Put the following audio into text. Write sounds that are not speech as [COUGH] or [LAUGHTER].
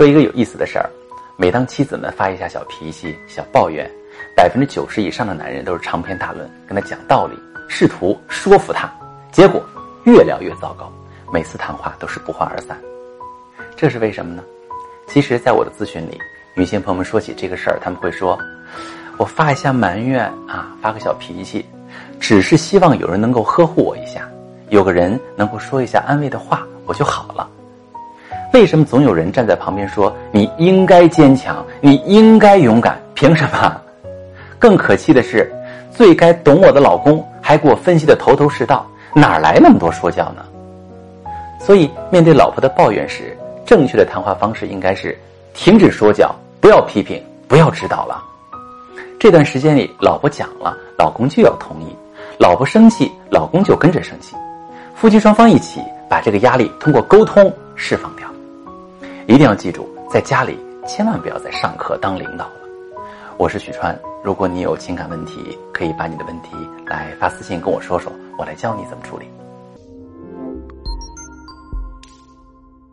说一个有意思的事儿：每当妻子们发一下小脾气、小抱怨，百分之九十以上的男人都是长篇大论跟他讲道理，试图说服他，结果越聊越糟糕，每次谈话都是不欢而散。这是为什么呢？其实，在我的咨询里，女性朋友们说起这个事儿，他们会说：“我发一下埋怨啊，发个小脾气，只是希望有人能够呵护我一下，有个人能够说一下安慰的话，我就好了。”为什么总有人站在旁边说：“你应该坚强，你应该勇敢？凭什么？” [LAUGHS] 更可气的是，最该懂我的老公还给我分析的头头是道，哪来那么多说教呢？所以，面对老婆的抱怨时，正确的谈话方式应该是：停止说教，不要批评，不要指导了。这段时间里，老婆讲了，老公就要同意；老婆生气，老公就跟着生气。夫妻双方一起把这个压力通过沟通释放掉。一定要记住，在家里千万不要再上课当领导了。我是许川，如果你有情感问题，可以把你的问题来发私信跟我说说，我来教你怎么处理。